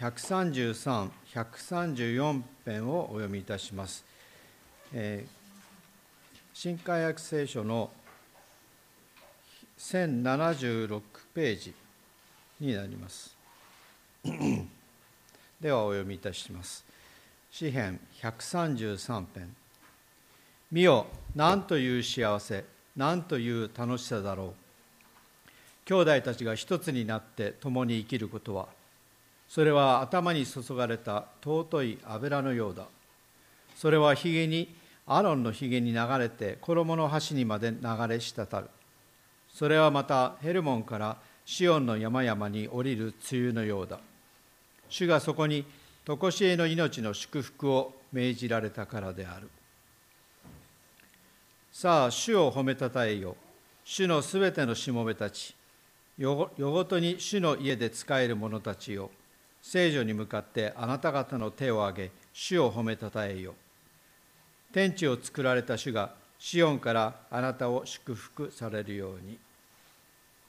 133、134編をお読みいたします。えー、新海約聖書の1076ページになります。ではお読みいたします。詩編133編。見よ、なんという幸せ、なんという楽しさだろう。兄弟たちが一つになって共に生きることは、それは頭に注がれた尊い油のようだ。それはひげに、アロンのひげに流れて衣の端にまで流れ滴る。それはまたヘルモンからシオンの山々に降りる梅雨のようだ。主がそこに常しえの命の祝福を命じられたからである。さあ、主を褒めたたえよ。主のすべてのしもべたち。夜ごとに主の家で仕える者たちよ。聖女に向かってあなた方の手を挙げ、主を褒めたたえよ。天地を作られた主が、シオンからあなたを祝福されるように。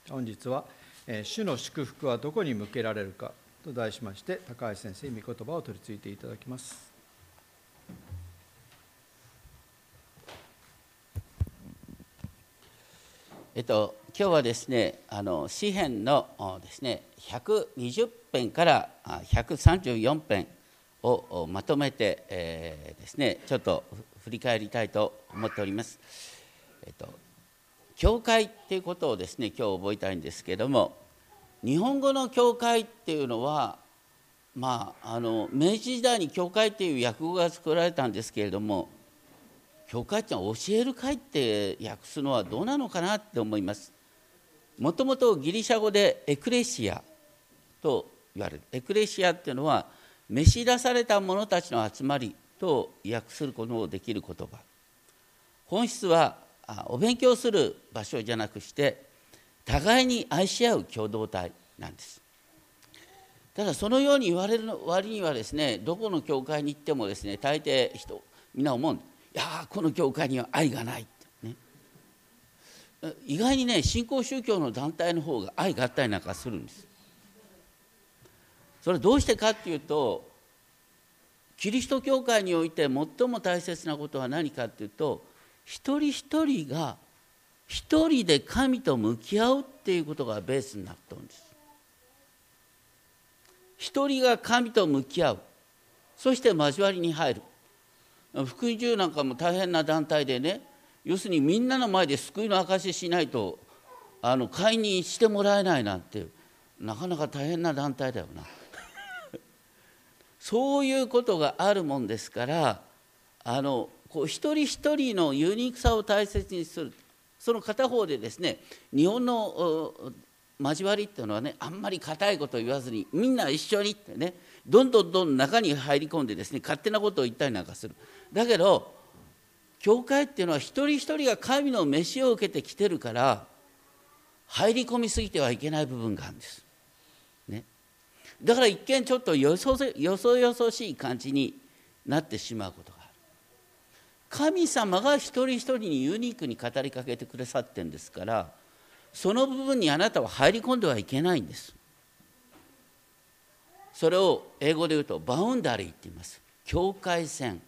本日は、え主の祝福はどこに向けられるかと題しまして、高橋先生、御言葉を取り次いていただきます。えっと、今日はですねあの詩編のですね120編から134編をまとめて、えー、ですねちょっと振り返りたいと思っております。えっと教会っていうことをですね今日覚えたいんですけども日本語の教会っていうのはまああの明治時代に教会っていう訳語が作られたんですけれども教会ってのは教える会って訳すのはどうなのかなって思います。もともとギリシャ語でエクレシアと言われる。エクレシアっていうのは召し出された者たちの集まりと訳することのできる言葉。本質はお勉強する場所じゃなくして互いに愛し合う共同体なんです。ただそのように言われる割にはですねどこの教会に行ってもですね大抵人みんな思ういやこの教会には愛がないね、意外にね新興宗教の団体の方が愛があったりなんかするんです。それどうしてかっていうとキリスト教会において最も大切なことは何かっていうと一人一人が一人で神と向き合うっていうことがベースになってるんです。一人が神と向き合う。そして交わりに入る。福音中なんかも大変な団体でね要するにみんなの前で救いの証ししないとあの解任してもらえないなんてなかなか大変な団体だよな。そういうことがあるもんですからあのこう一人一人のユニークさを大切にするその片方でですね日本の交わりっていうのはねあんまり硬いことを言わずにみんな一緒にってねどんどんどん中に入り込んでですね勝手なことを言ったりなんかする。だけど教会っていうのは一人一人が神の飯を受けてきてるから入り込みすぎてはいけない部分があるんです。ね、だから一見ちょっとよそよそよそしい感じになってしまうことがある。神様が一人一人にユニークに語りかけてくださってんですからその部分にあなたは入り込んではいけないんです。それを英語で言うとバウンダリーって言います。境界線。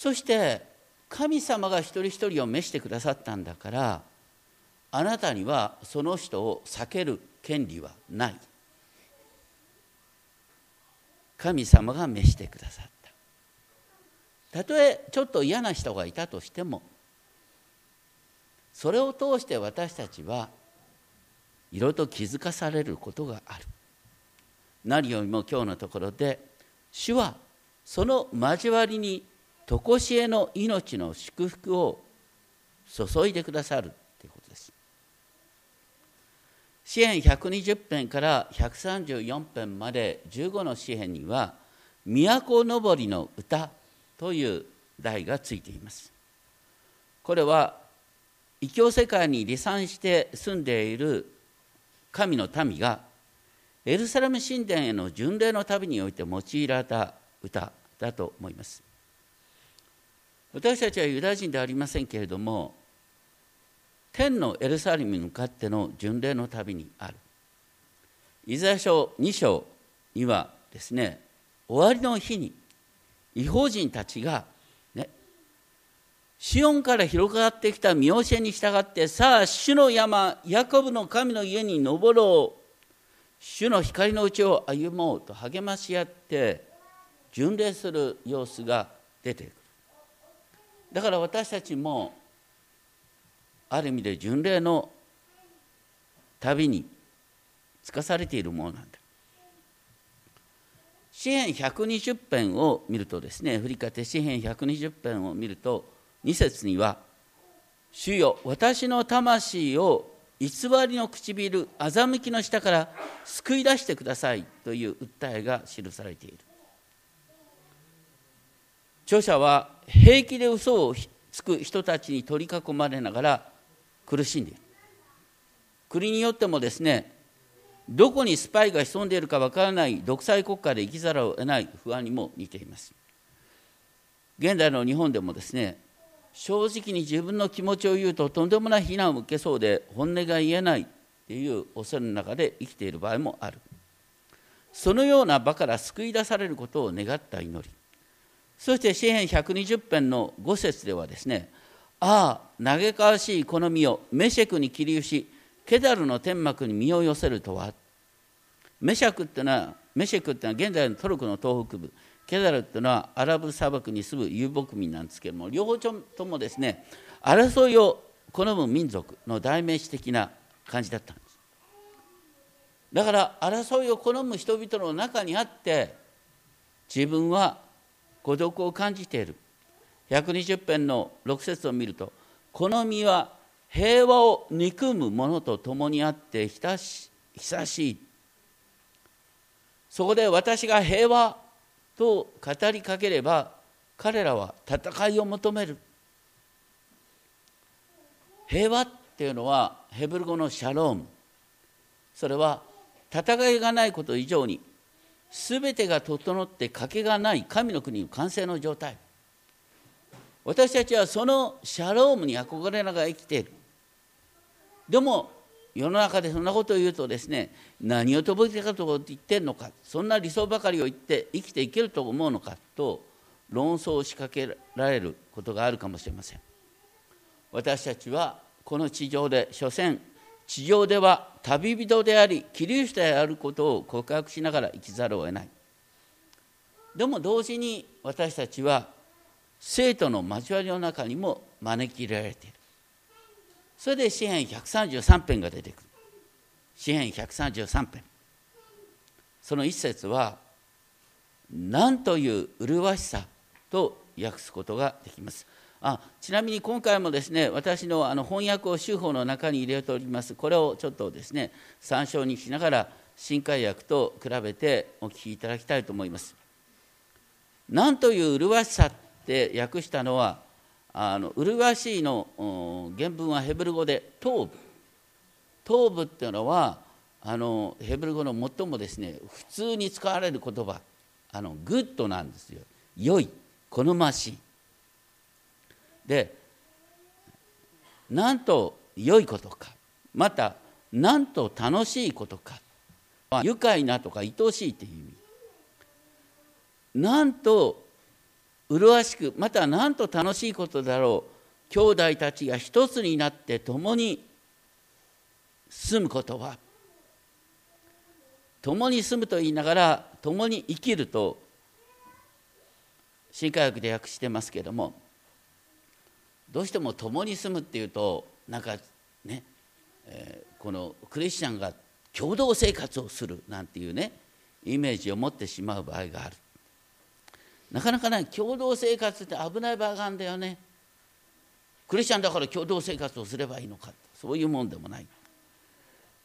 そして神様が一人一人を召してくださったんだからあなたにはその人を避ける権利はない。神様が召してくださった。たとえちょっと嫌な人がいたとしてもそれを通して私たちはいろいろと気づかされることがある。何よりも今日のところで主はその交わりに常しえの命の祝福を注いでくださるということです。詩篇120編から134編まで15の詩篇には「都のぼりの歌」という題がついています。これは異教世界に離散して住んでいる神の民がエルサレム神殿への巡礼の旅において用いられた歌だと思います。私たちはユダヤ人ではありませんけれども天のエルサレムに向かっての巡礼の旅にある。イザヤ書2章にはですね終わりの日に違法人たちがねシオンから広がってきた見教えに従ってさあ主の山ヤコブの神の家に登ろう。主の光のうちを歩もうと励まし合って巡礼する様子が出ていくだから私たちもある意味で巡礼の旅につかされているものなんだ。詩編120編を見るとですね振り返って詩編120編を見ると2節には「主よ私の魂を偽りの唇欺きの下から救い出してください」という訴えが記されている。著者は平気で嘘をつく人たちに取り囲まれながら苦しんでいる。国によってもですねどこにスパイが潜んでいるかわからない独裁国家で生きざるを得ない不安にも似ています。現代の日本でもですね正直に自分の気持ちを言うととんでもない非難を受けそうで本音が言えないっていう恐れの中で生きている場合もある。そのような場から救い出されることを願った祈り。そして詩篇120編の5節ではですねああ嘆かわしい好みをメシェクに切りしケダルの天幕に身を寄せるとは。メシャクってのはメシェクってのは現在のトルコの東北部。ケダルっていうのはアラブ砂漠に住む遊牧民なんですけども両方ともですね争いを好む民族の代名詞的な感じだったんです。だから争いを好む人々の中にあって自分は孤独を感じている。120編の6節を見ると「好みは平和を憎む者と共にあって久し久しい」そこで私が平和と語りかければ彼らは戦いを求める。平和っていうのはヘブル語のシャローム。それは戦いがないこと以上に全てが整って賭けがない神の国の完成の状態。私たちはそのシャロームに憧れながら生きている。でも世の中でそんなことを言うとですね何をとぼけたと言ってんのかそんな理想ばかりを言って生きていけると思うのかと論争を仕掛けられることがあるかもしれません。私たちはこの地上で所詮地上では旅人でありキリストであることを告白しながら生きざるを得ない。でも同時に私たちは生徒の交わりの中にも招き入れられている。それで詩篇133編が出てくる。詩篇133編。その一節は何という麗しさと訳すことができます。あちなみに今回もですね私のあの翻訳を修法の中に入れております。これをちょっとですね参照にしながら新海訳と比べてお聞きいただきたいと思います。何という麗しさって訳したのはあの麗しいの原文はヘブル語で頭部。טובっていうのはあのヘブル語の最もですね普通に使われる言葉。あの good なんですよ。良い。好ましい。でなんと良いことかまたなんと楽しいことか愉快なとか愛おしいという意味。なんと麗しくまたなんと楽しいことだろう兄弟たちが一つになって共に住むことは共に住むと言いながら共に生きると新科学で訳してますけどもどうしても共に住むっていうとなんかね、えー、このクリスチャンが共同生活をするなんていうねイメージを持ってしまう場合がある。なかなかね共同生活って危ない場合があるんだよね。クリスチャンだから共同生活をすればいいのかそういうもんでもない。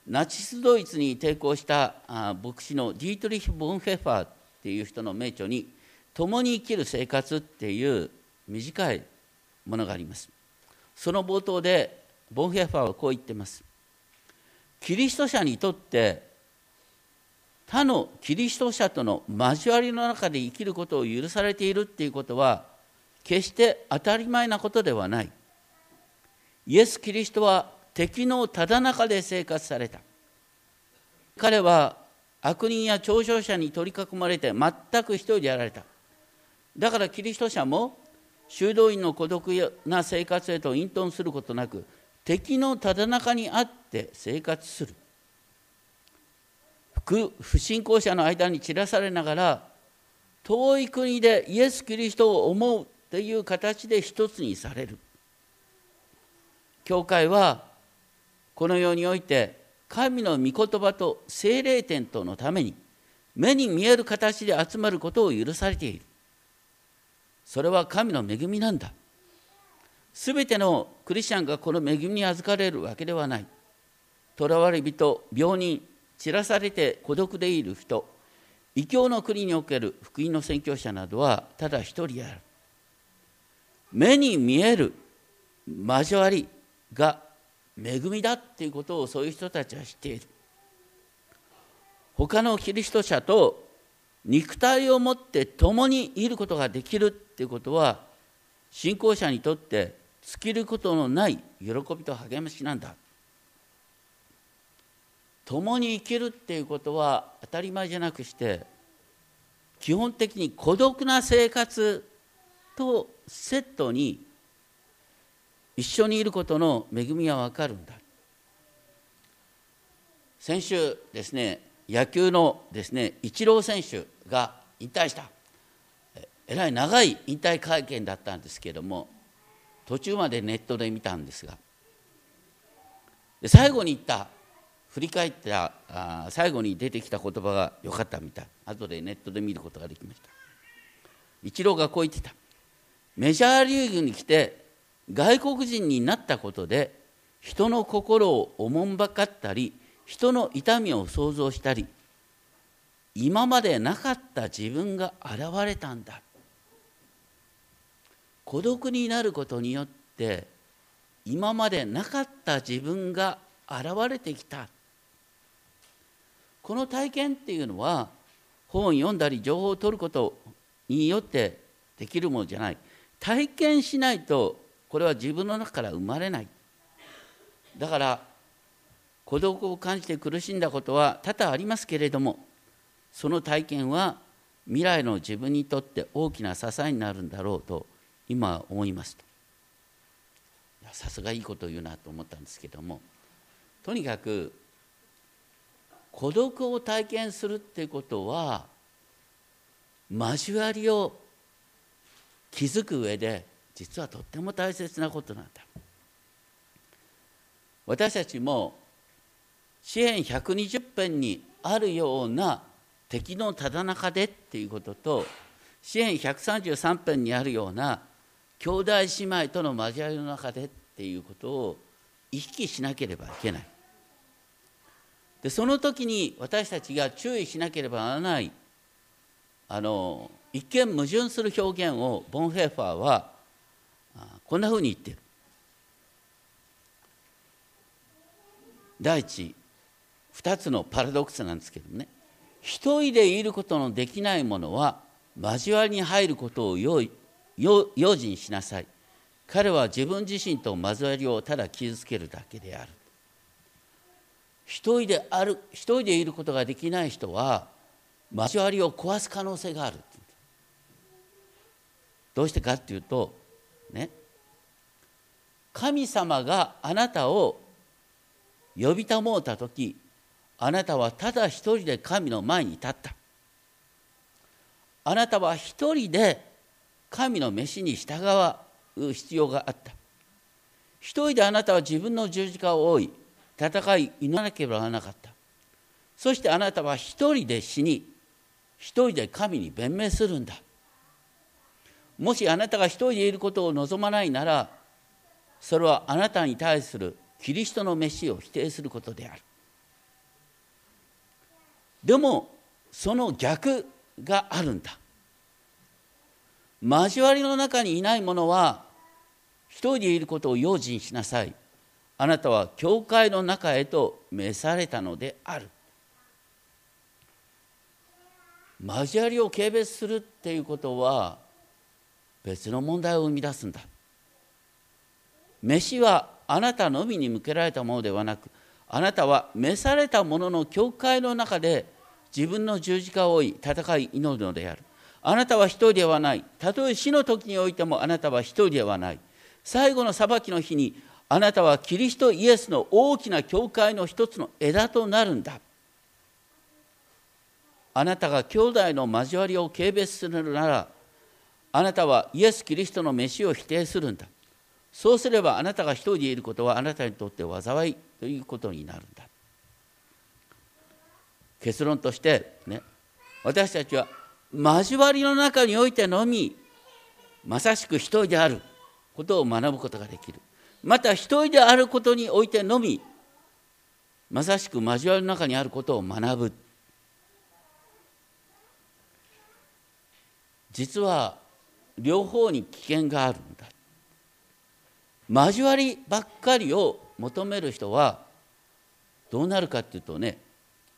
ナチスドイツに抵抗したあ牧師のディートリヒ・ボンフェファーっていう人の名著に「共に生きる生活」っていう短いものがあります。その冒頭でボンヘッファーはこう言ってます。キリスト者にとって他のキリスト者との交わりの中で生きることを許されているっていうことは決して当たり前なことではない。イエス・キリストは敵のただ中で生活された。彼は悪人や嘲笑者に取り囲まれて全く一人でやられた。だからキリスト者も修道院の孤独な生活へと隠遁することなく敵のただ中にあって生活する。不信仰者の間に散らされながら遠い国でイエス・キリストを思うという形で一つにされる。教会はこの世において神の御言葉と精霊点とのために目に見える形で集まることを許されている。それは神の恵みなんだ。すべてのクリスチャンがこの恵みに預かれるわけではない。囚われ人病人散らされて孤独でいる人異教の国における福音の宣教者などはただ一人である。目に見える交わりが恵みだっていうことをそういう人たちは知っている。他のキリスト者と肉体を持って共にいることができるっていうことは信仰者にとって尽きることのない喜びと励ましなんだ。共に生きるっていうことは当たり前じゃなくして基本的に孤独な生活とセットに一緒にいることの恵みは分かるんだ。先週ですね野球のですねイチロー選手が引退した。えらい長い引退会見だったんですけれども途中までネットで見たんですが。で最後に言った振り返ったあ最後に出てきた言葉が良かったみたい。後でネットで見ることができました。イチローがこう言ってた。メジャーリーグに来て外国人になったことで人の心をおもんばかったり人の痛みを想像したり今までなかった自分が現れたんだ。孤独になることによって今までなかった自分が現れてきた。この体験っていうのは本を読んだり情報を取ることによってできるものじゃない。体験しないとこれは自分の中から生まれない。だから孤独を感じて苦しんだことは多々ありますけれどもその体験は未来の自分にとって大きな支えになるんだろうと今は思いますと。さすがいいこと言うなと思ったんですけどもとにかく孤独を体験するってことは交わりを築く上で実はとっても大切なことなんだ。私たちも詩篇120編にあるような敵のただ中でっていうことと詩篇133編にあるような兄弟姉妹との交わりの中でっていうことを意識しなければいけない。でその時に私たちが注意しなければならないあの一見矛盾する表現をボンヘーファーはこんなふうに言ってる。第一2つのパラドックスなんですけどね。一人でいることのできないものは交わりに入ることを用心しなさい。彼は自分自身と交わりをただ傷つけるだけである。一人である一人でいることができない人は交わりを壊す可能性がある。どうしてかっていうとね。神様があなたを呼びたもうた時あなたはただ一人で神の前に立った。あなたは一人で神の召しに従う必要があった。一人であなたは自分の十字架を負い戦い祈らなければならなかった。そしてあなたは一人で死に一人で神に弁明するんだ。もしあなたが一人でいることを望まないならそれはあなたに対するキリストの飯を否定することである。でもその逆があるんだ。交わりの中にいない者は一人でいることを用心しなさい。あなたは教会の中へと召されたのである。交わりを軽蔑するっていうことは別の問題を生み出すんだ。飯はあなたのみに向けられたものではなくあなたは召された者の教会の中で自分の十字架を追い戦い祈るのである。あなたは一人ではない。たとえ死の時においてもあなたは一人ではない。最後の裁きの日にあなたはキリストイエスの大きな教会の一つの枝となるんだ。あなたが兄弟の交わりを軽蔑するならあなたはイエス・キリストの飯を否定するんだ。そうすればあなたが一人でいることはあなたにとって災いということになる。結論としてね私たちは交わりの中においてのみまさしく一人であることを学ぶことができる。また一人であることにおいてのみまさしく交わりの中にあることを学ぶ。実は両方に危険があるんだ。交わりばっかりを求める人はどうなるかっていうとね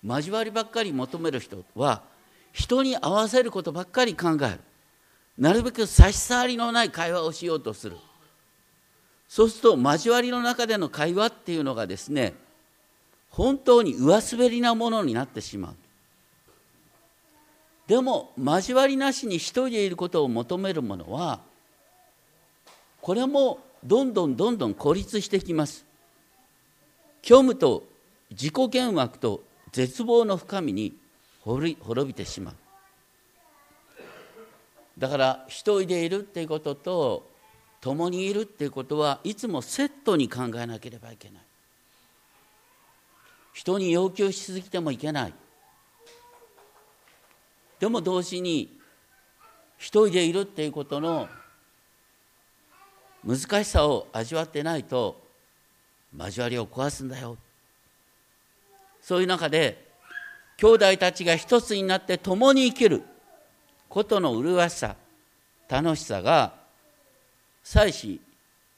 交わりばっかり求める人は人に合わせることばっかり考える。なるべく差し障りのない会話をしようとする。そうすると交わりの中での会話っていうのがですね本当に上滑りなものになってしまう。でも交わりなしに一人でいることを求めるものはこれもどんどんどんどん孤立してきます。虚無と自己幻惑と絶望の深みに滅びてしまう。だから一人でいるっていうことと共にいるっていうことはいつもセットに考えなければいけない。人に要求しすぎてもいけない。でも同時に一人でいるっていうことの難しさを味わってないと交わりを壊すんだよ。そういう中で兄弟たちが一つになって共に生きることの麗しさ楽しさが祭司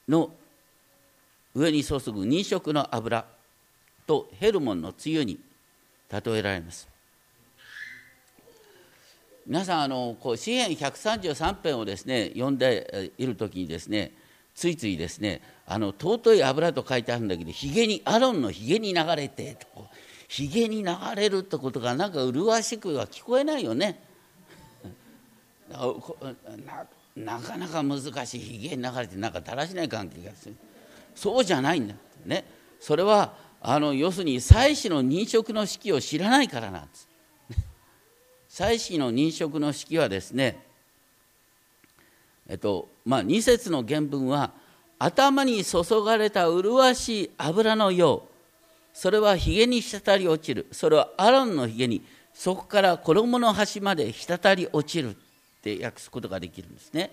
の上に注ぐ認食の油とヘルモンのつゆに例えられます。皆さんあのこう詩篇133編をですね読んでいる時にですねついついですねあの尊い油と書いてあるんだけどひげにアロンのひげに流れてとひげに流れるってことがなんか麗しくは聞こえないよね。なかなか難しいひげに流れてなんかだらしない関係がする。そうじゃないんだね。それはあの要するに祭祀の認職の式を知らないからなんです。祭祀の認職の式はですねえっとまあ2節の原文は頭に注がれた麗しい油のよう。それはひげに滴り落ちる。それはアロンのひげにそこから衣の端まで滴り落ちるって訳すことができるんですね。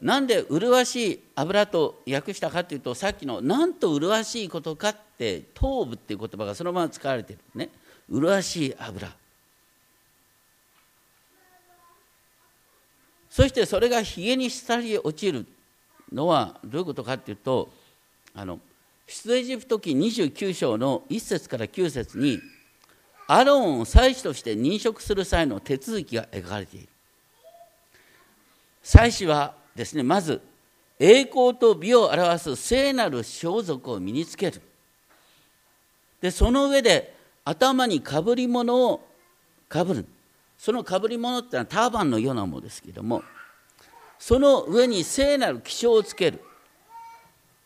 なんで麗しい油と訳したかというとさっきのなんと麗しいことかって頭部っていう言葉がそのまま使われてるね。麗しい油。そしてそれがひげに滴り落ちるのはどういうことかっていうとあの出エジプト記29章の1節から9節にアロンを祭司として認職する際の手続きが描かれている。祭司はですねまず栄光と美を表す聖なる装束を身につける。でその上で頭にかぶり物をかぶる。そのかぶり物ってのはターバンのようなものですけどもその上に聖なる気象をつける。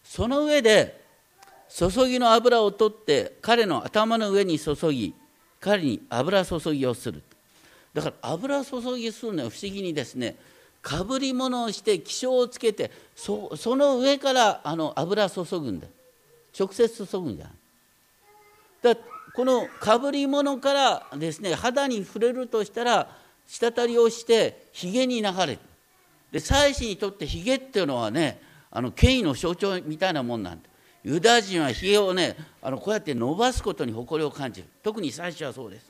その上で注ぎの油を取って彼の頭の上に注ぎ彼に油注ぎをする。だから油注ぎするのは不思議にですねかぶり物をして気象をつけてその上からあの油注ぐんだ。直接注ぐんじゃない。だこのかぶり物からですね肌に触れるとしたら滴りをしてひげに流れる。で祭司にとってひげっていうのはねあの権威の象徴みたいなもんなんだ。ユダヤ人はひげをねあのこうやって伸ばすことに誇りを感じる。特に最初はそうです。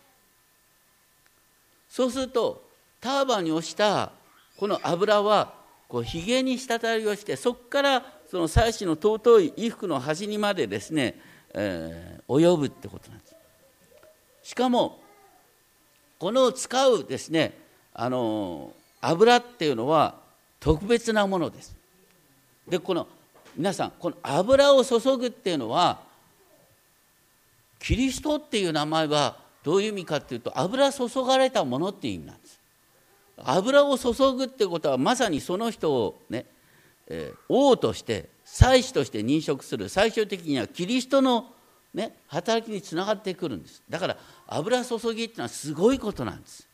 そうするとターバンに押したこの油はこうひげに滴りをしてそこからその祭祀の尊い衣服の端にまでですね、えー、及ぶってことなんです。しかもこの使うですねあの油っていうのは特別なものです。でこの皆さんこの油を注ぐっていうのはキリストっていう名前はどういう意味かっていうと油注がれたものっていう意味なんです。油を注ぐってことはまさにその人をね、えー、王として祭司として認識する。最終的にはキリストの、ね、働きにつながってくるんです。だから油注ぎっていうのはすごいことなんです。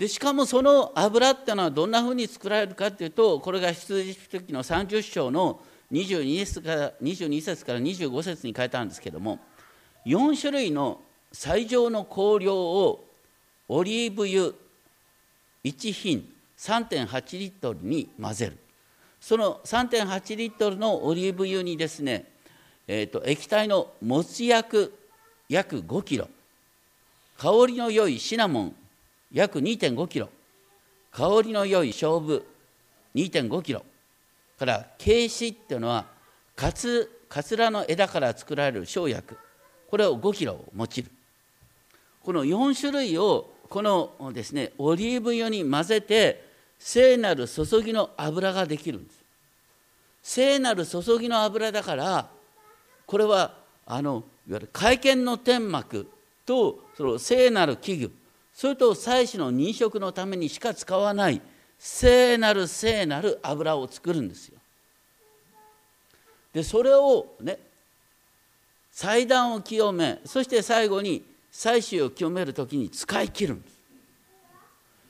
でしかもその油っていうのはどんなふうに作られるかっていうとこれが羊時の30章の22節から22節から25節に書いてあるんですけども4種類の最上の香料をオリーブ油1品3.8リットルに混ぜる。その3.8リットルのオリーブ油にですね、えーと、液体のもつ薬約5キロ香りの良いシナモン約2.5キロ。香りの良い勝負。2.5キロ。からケイシっていうのはカツカツラの枝から作られる生薬。これを5キロを用いる。この4種類をこのですねオリーブ油に混ぜて聖なる注ぎの油ができるんです。聖なる注ぎの油だからこれはあのいわゆる会見の天幕とその聖なる器具。それと祭祀の認食のためにしか使わない聖なる聖なる油を作るんですよ。でそれをね祭壇を清めそして最後に祭祀を清める時に使い切るんです。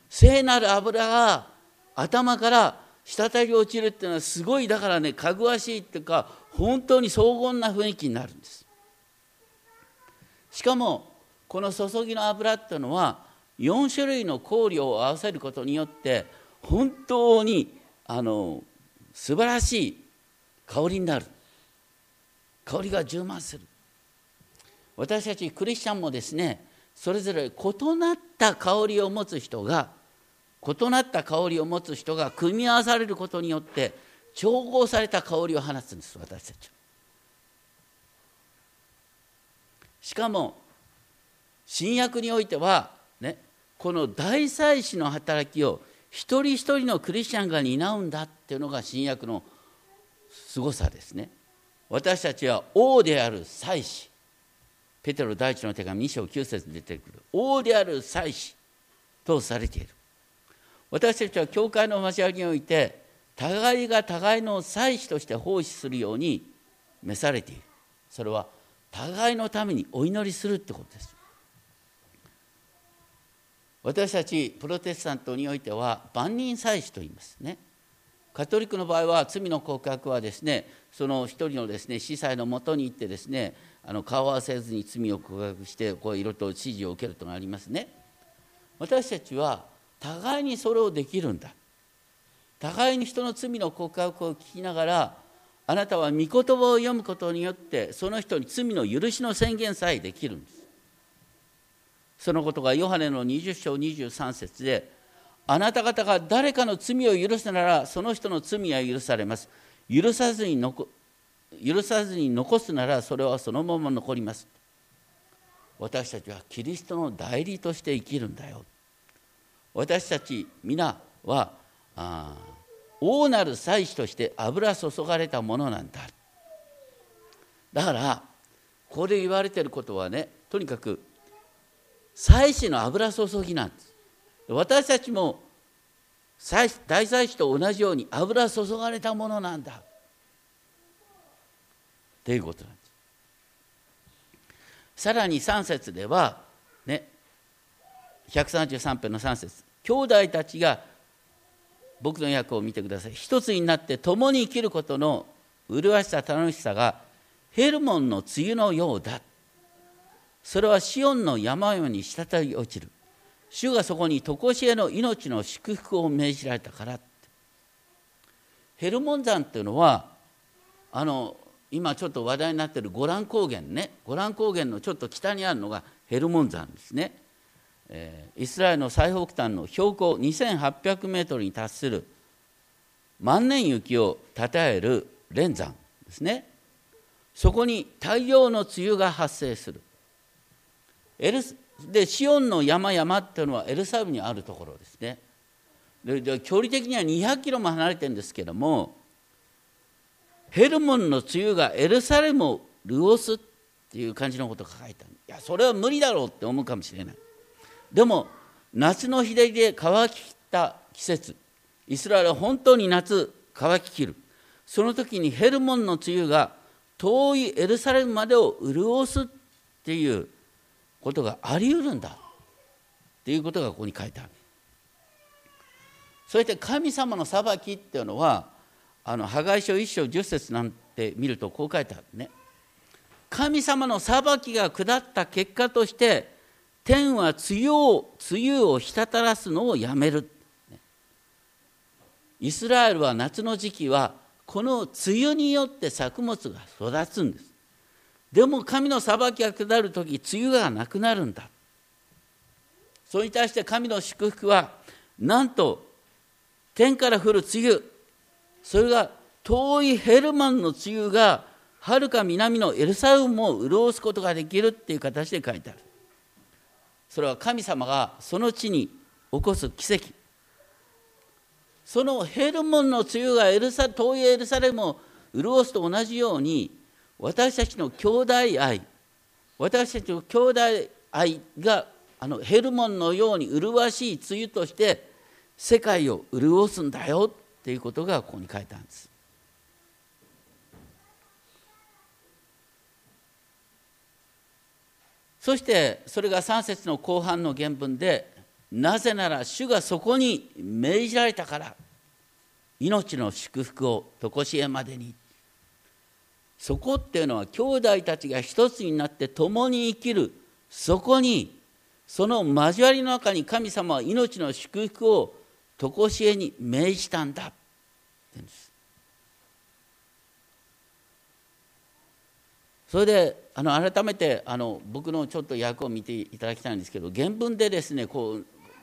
聖なる油が頭から滴り落ちるっていうのはすごいだからねかぐわしいっていうか本当に荘厳な雰囲気になるんですしかもこの注ぎの油っていうのは4種類の香料を合わせることによって本当にあの素晴らしい香りになる香りが充満する私たちクリスチャンもですねそれぞれ異なった香りを持つ人が異なった香りを持つ人が組み合わされることによって調合された香りを放つんです私たち。しかも新約においてはこの大祭司の働きを一人一人のクリスチャンが担うんだっていうのが新約のすごさですね。私たちは王である祭司。ペテロ第一の手紙2章9節に出てくる。王である祭司とされている。私たちは教会の交わりにおいて互いが互いの祭司として奉仕するように召されている。それは互いのためにお祈りするってことです。私たちプロテスタントにおいては万人祭司と言いますね。カトリックの場合は罪の告白はですねその一人のですね司祭のもとに行ってですねあの顔合わせずに罪を告白してこういろいろと指示を受けるとがありますね。私たちは互いにそれをできるんだ。互いに人の罪の告白を聞きながらあなたは御言葉を読むことによってその人に罪の許しの宣言さえできるんです。そのことがヨハネの20章23節であなた方が誰かの罪を許すならその人の罪は許されます。許さずに残許さずに残すならそれはそのまま残ります。私たちはキリストの代理として生きるんだよ。私たち皆はあ大なる祭司として油注がれたものなんだ。だからここで言われてることはねとにかく祭司の油注ぎなんです。私たちも大祭司と同じように油注がれたものなんだ。っていうことなんです。さらに3節ではね133編の3節兄弟たちが僕の役を見てください。一つになって共に生きることの麗しさ楽しさがヘルモンの梅雨のようだそれはシオンの山々に滴り落ちる。主がそこに常しえの命の祝福を命じられたからヘルモン山っていうのはあの今ちょっと話題になってるゴラン高原ね。ゴラン高原のちょっと北にあるのがヘルモン山ですね。イスラエルの最北端の標高2800メートルに達する万年雪をたたえる連山ですね。そこに大量の梅雨が発生する。エルでシオンの山々っていうのはエルサレムにあるところですね。で距離的には200キロも離れてるんですけどもヘルモンの梅雨がエルサレムを潤すっていう感じのことが書いてあるいやそれは無理だろうって思うかもしれない。でも夏の日照りで乾ききった季節。イスラエルは本当に夏乾ききる。その時にヘルモンの梅雨が遠いエルサレムまでを潤すっていうことがあり得るんだ。っていうことがここに書いてある。そして神様の裁きっていうのはあの破壊書一章十節なんて見るとこう書いてあるね。神様の裁きが下った結果として天は梅雨を梅雨を滴らすのをやめる。イスラエルは夏の時期はこの梅雨によって作物が育つんです。でも神の裁きが下る時梅雨がなくなるんだ。それに対して神の祝福はなんと天から降る梅雨。それが遠いヘルマンの梅雨がはるか南のエルサレムを潤すことができるっていう形で書いてある。それは神様がその地に起こす奇跡。そのヘルモンの梅雨がエルサ遠いエルサレムを潤すと同じように私たちの兄弟愛私たちの兄弟愛があのヘルモンのように麗しい梅雨として世界を潤すんだよっていうことがここに書いてあるんです。そしてそれが3節の後半の原文でなぜなら主がそこに命じられたから命の祝福を常しえまでにそこっていうのは兄弟たちが一つになって共に生きる。そこにその交わりの中に神様は命の祝福を常しえに命じたんだ。って言うんですそれであの改めてあの僕のちょっと訳を見ていただきたいんですけど原文でですねこ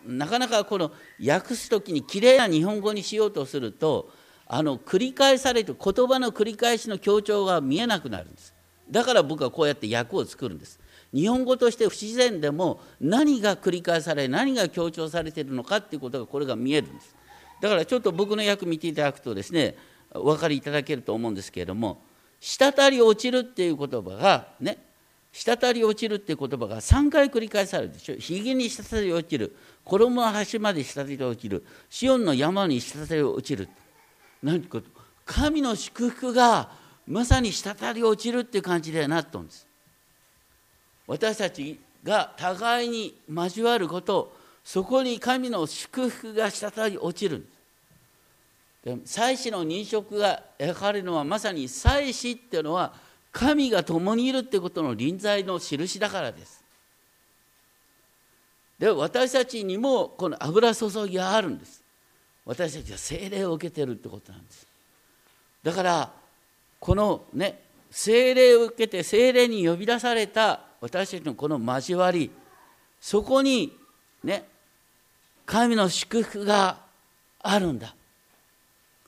うなかなかこの訳す時にきれいな日本語にしようとするとあの繰り返されて言葉の繰り返しの強調が見えなくなるんです。だから僕はこうやって訳を作るんです。日本語として不自然でも何が繰り返され何が強調されているのかっていうことがこれが見えるんです。だからちょっと僕の訳見ていただくとですねお分かりいただけると思うんですけれども滴り落ちるっていう言葉がね滴り落ちるっていう言葉が3回繰り返されるでしょ。ひげに滴り落ちる衣の端まで滴り落ちるシオンの山に滴り落ちる。何か神の祝福がまさに滴り落ちるっていう感じでなったんです。私たちが互いに交わることそこに神の祝福が滴り落ちるんです。祭司の認職が描かれるのはまさに祭司っていうのは神が共にいるってことの臨在の印だからです。で私たちにもこの油注ぎがあるんです。私たちは精霊を受けてるってことなんです。だからこのね精霊を受けて精霊に呼び出された私たちのこの交わりそこにね神の祝福があるんだ。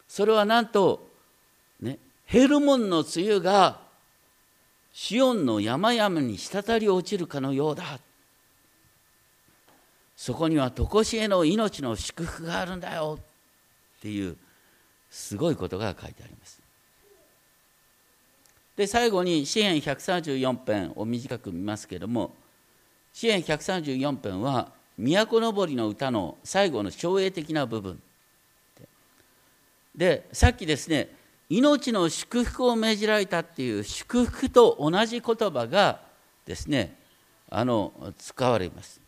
それはなんと、ね、ヘルモンの梅雨がシオンの山々に滴り落ちるかのようだ。そこには常しえの命の祝福があるんだよ。っていうすごいことが書いてあります。で最後に詩篇134編を短く見ますけれども詩篇134編は都のぼりの歌の最後の照英的な部分。でさっきですね命の祝福を命じられたっていう祝福と同じ言葉がですねあの使われます。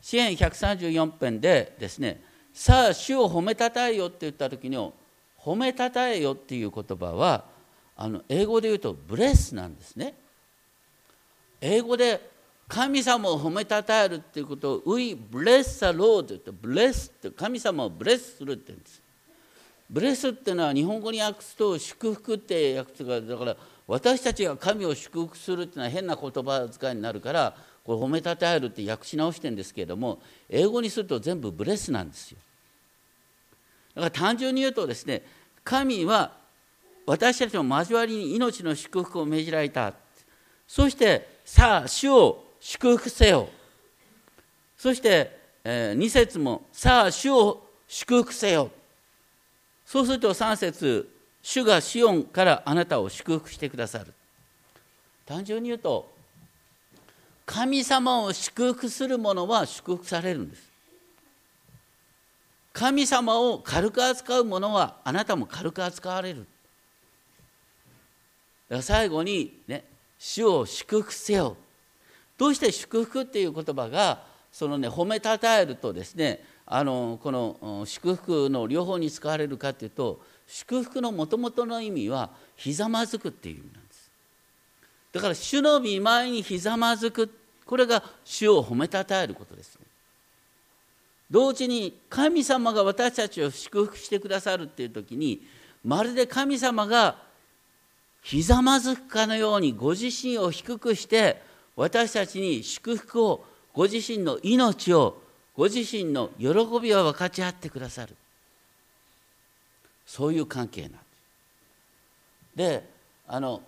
詩篇134編でですねさあ主を褒めたたえよって言った時に褒めたたえよっていう言葉はあの英語で言うとブレスなんですね。英語で神様を褒めたたえるっていうことを We bless the Lord ってブレスって神様をブレスするって言うんです。ブレスっていうのは日本語に訳すと祝福って訳すがだから私たちが神を祝福するっていうのは変な言葉遣いになるからこれ褒めたたえるって訳し直してるんですけれども英語にすると全部ブレスなんですよ。だから単純に言うとですね神は私たちの交わりに命の祝福を命じられた。そしてさあ主を祝福せよ。そして、えー、2節もさあ主を祝福せよ。そうすると3節主がシオンからあなたを祝福してくださる。単純に言うと神様を祝福する者は祝福されるんです。神様を軽く扱う者はあなたも軽く扱われる。最後にね主を祝福せよ。どうして祝福っていう言葉がそのね褒めたたえるとですねあのこの祝福の両方に使われるかっていうと祝福のもともとの意味はひざまずくっていう意味なんです。だから主の御前にひざまずくこれが主を褒めたたえることですね同時に神様が私たちを祝福してくださるっていう時にまるで神様がひざまずくかのようにご自身を低くして私たちに祝福をご自身の命をご自身の喜びを分かち合ってくださるそういう関係なんです。であの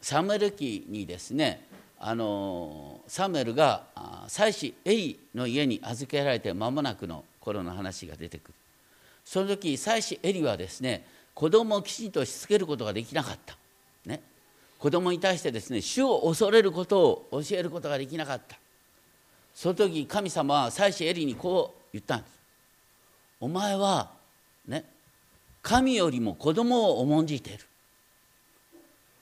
サムエル記にですねあのサムエルが妻子エイの家に預けられて間もなくの頃の話が出てくる。その時妻子エリはですね子供をきちんとしつけることができなかった、ね、子供に対してですね主を恐れることを教えることができなかった。その時神様は妻子エリにこう言ったんです。お前はね神よりも子供を重んじている。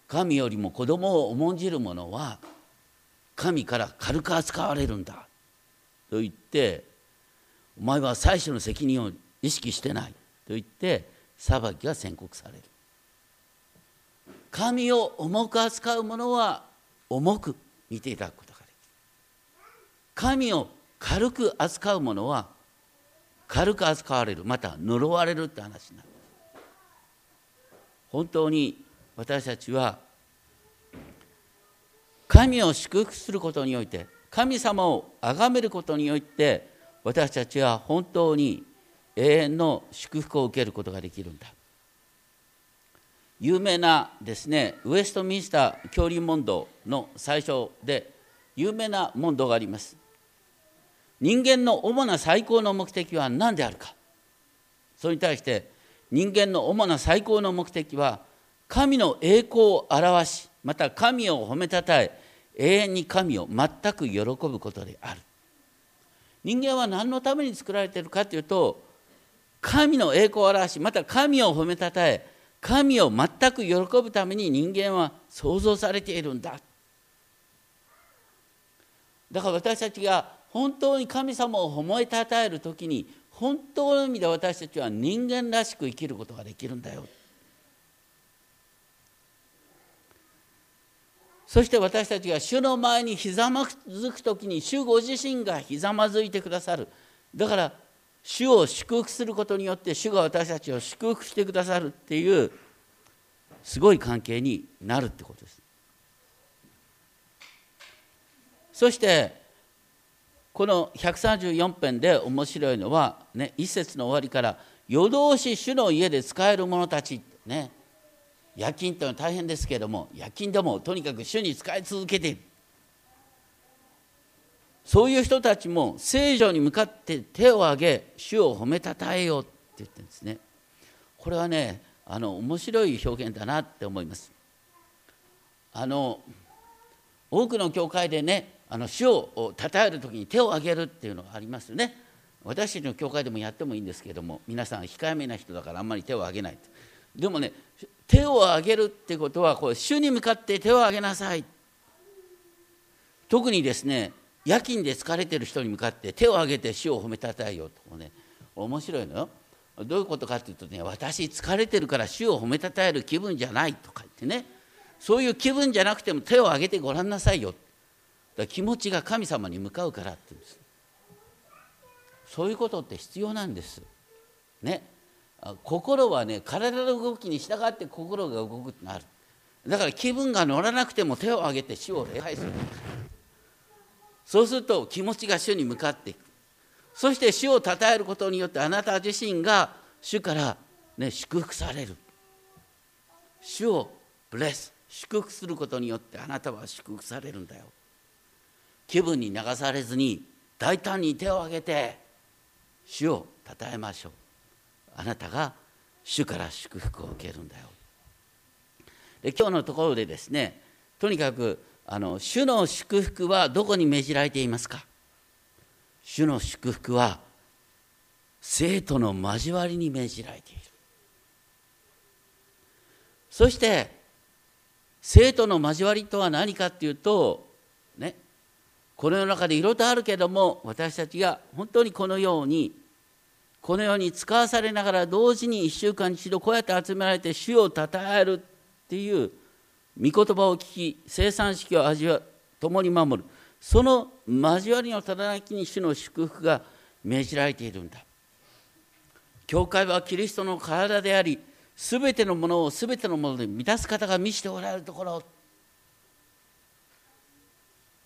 神よりも子供を重んじる者は神から軽く扱われるんだ。と言ってお前は最初の責任を意識してない。と言って裁きが宣告される。神を重く扱う者は重く見ていただくことができる。神を軽く扱う者は軽く扱われる。また呪われるって話になる。本当に私たちは神を祝福することにおいて神様を崇めることにおいて私たちは本当に永遠の祝福を受けることができるんだ。有名なですねウエストミンスター教理問答の最初で有名な問答があります。人間の主な最高の目的は何であるか。それに対して人間の主な最高の目的は神の栄光を表しまた神を褒めたたえ永遠に神を全く喜ぶことである。人間は何のために作られているかというと神の栄光を表しまた神を褒めたたえ神を全く喜ぶために人間は創造されているんだ。だから私たちが本当に神様を褒めたたえる時に本当の意味で私たちは人間らしく生きることができるんだよ。そして私たちが主の前にひざまずく時に主ご自身がひざまずいてくださる。だから主を祝福することによって主が私たちを祝福してくださるっていうすごい関係になるってことです。そしてこの134編で面白いのは、ね、一節の終わりから「夜通し主の家で使える者たち」ね。夜勤というのは大変ですけれども夜勤でもとにかく主に使い続けている。そういう人たちも聖女に向かって手を挙げ主を褒めたたえようって言ってるんですね。これはねあの面白い表現だなって思います。あの多くの教会でねあの主をたたえる時に手を挙げるっていうのがありますよね。私たちの教会でもやってもいいんですけども皆さん控えめな人だからあんまり手を挙げないでもね手を挙げるってことはこれ主に向かって手を挙げなさい。特にですね夜勤で疲れてる人に向かって手を挙げて主を褒めたたえようとね。面白いのよ。どういうことかっていうとね私疲れてるから主を褒めたたえる気分じゃないとか言ってね。そういう気分じゃなくても手を挙げてごらんなさいよ。だ気持ちが神様に向かうからって言うんです。そういうことって必要なんです。ね。心はね体の動きに従って心が動くってなる。だから気分が乗らなくても手を挙げて主を礼拝する。そうすると気持ちが主に向かっていく。そして主を称えることによってあなた自身が主から、ね、祝福される。主をブレス祝福することによってあなたは祝福されるんだよ。気分に流されずに大胆に手を挙げて主をたたえましょう。あなたが主から祝福を受けるんだよ。で今日のところでですねとにかくあの主の祝福はどこに命じられていますか？主の祝福は生徒の交わりに命じられている。そして生徒の交わりとは何かっていうとねこの世の中でいろいろとあるけども私たちが本当にこのようにこのように使わされながら同時に1週間に一度こうやって集められて主をたたえるっていう御言葉を聞き生産式を味わう共に守る。その交わりのただきに主の祝福が命じられているんだ。教会はキリストの体でありすべてのものをすべてのもので満たす方が満ちておられるところ。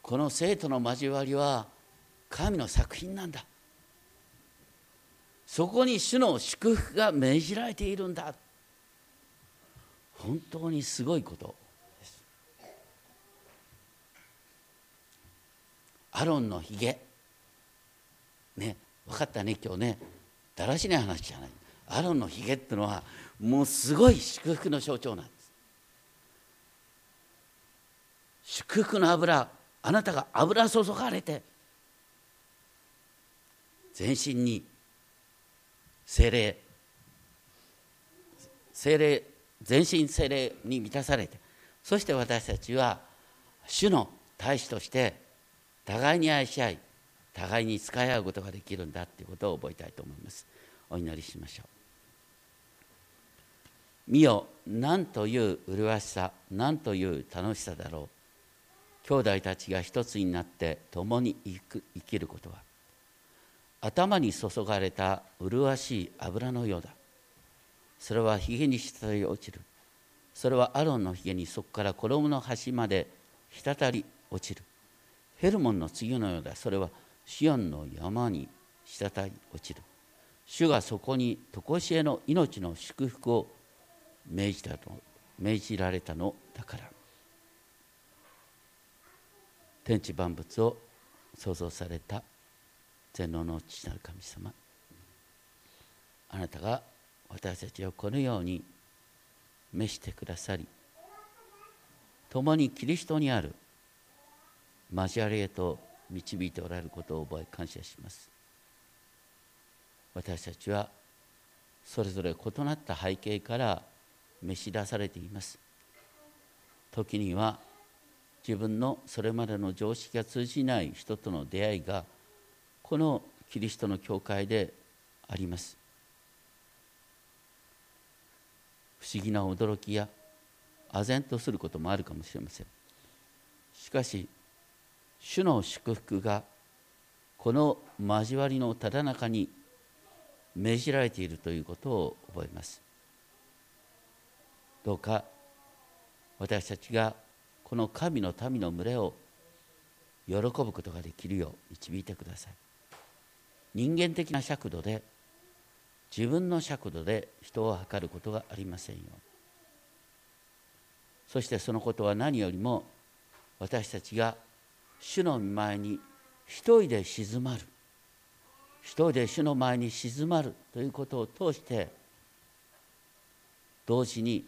この生徒の交わりは神の作品なんだ。そこに主の祝福が命じられているんだ。本当にすごいこと。ですアロンのひげね分かったね今日ね。だらしない話じゃない。アロンのひげっていうのはもうすごい祝福の象徴なんです。祝福の油あなたが油注がれて全身に精霊。精霊全身精霊に満たされてそして私たちは主の大使として互いに愛し合い互いに使い合うことができるんだということを覚えたいと思います。お祈りしましょう。見よ何という麗しさ何という楽しさだろう。兄弟たちが一つになって共に生きることは頭に注がれた麗しい油のようだ。それはひげに滴り落ちる。それはアロンのひげにそこから衣の端まで滴り落ちる。ヘルモンの次のようだ。それはシオンの山に滴り落ちる。主がそこに常しえの命の祝福を命じたと命じられたのだから。天地万物を創造された。全能の父なる神様。あなたが私たちをこのように召してくださり共にキリストにある交わりへと導いておられることを覚え感謝します。私たちはそれぞれ異なった背景から召し出されています。時には自分のそれまでの常識が通じない人との出会いがこのキリストの教会であります。不思議な驚きや唖然とすることもあるかもしれません。しかし主の祝福がこの交わりのただ中に命じられているということを覚えます。どうか私たちがこの神の民の群れを喜ぶことができるよう導いてください。人間的な尺度で自分の尺度で人を測ることがありませんよ。そしてそのことは何よりも私たちが主の前に一人で静まる一人で主の前に静まるということを通して同時に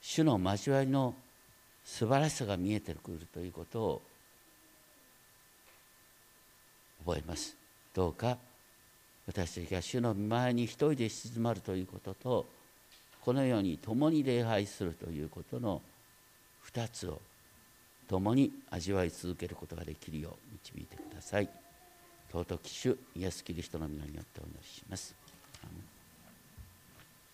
主の交わりの素晴らしさが見えてくるということを覚えます。どうか私たちが主の前に一人で静まるということとこのように共に礼拝するということの2つを共に味わい続けることができるよう導いてください。尊き主イエス・キリストの皆によってお祈りします。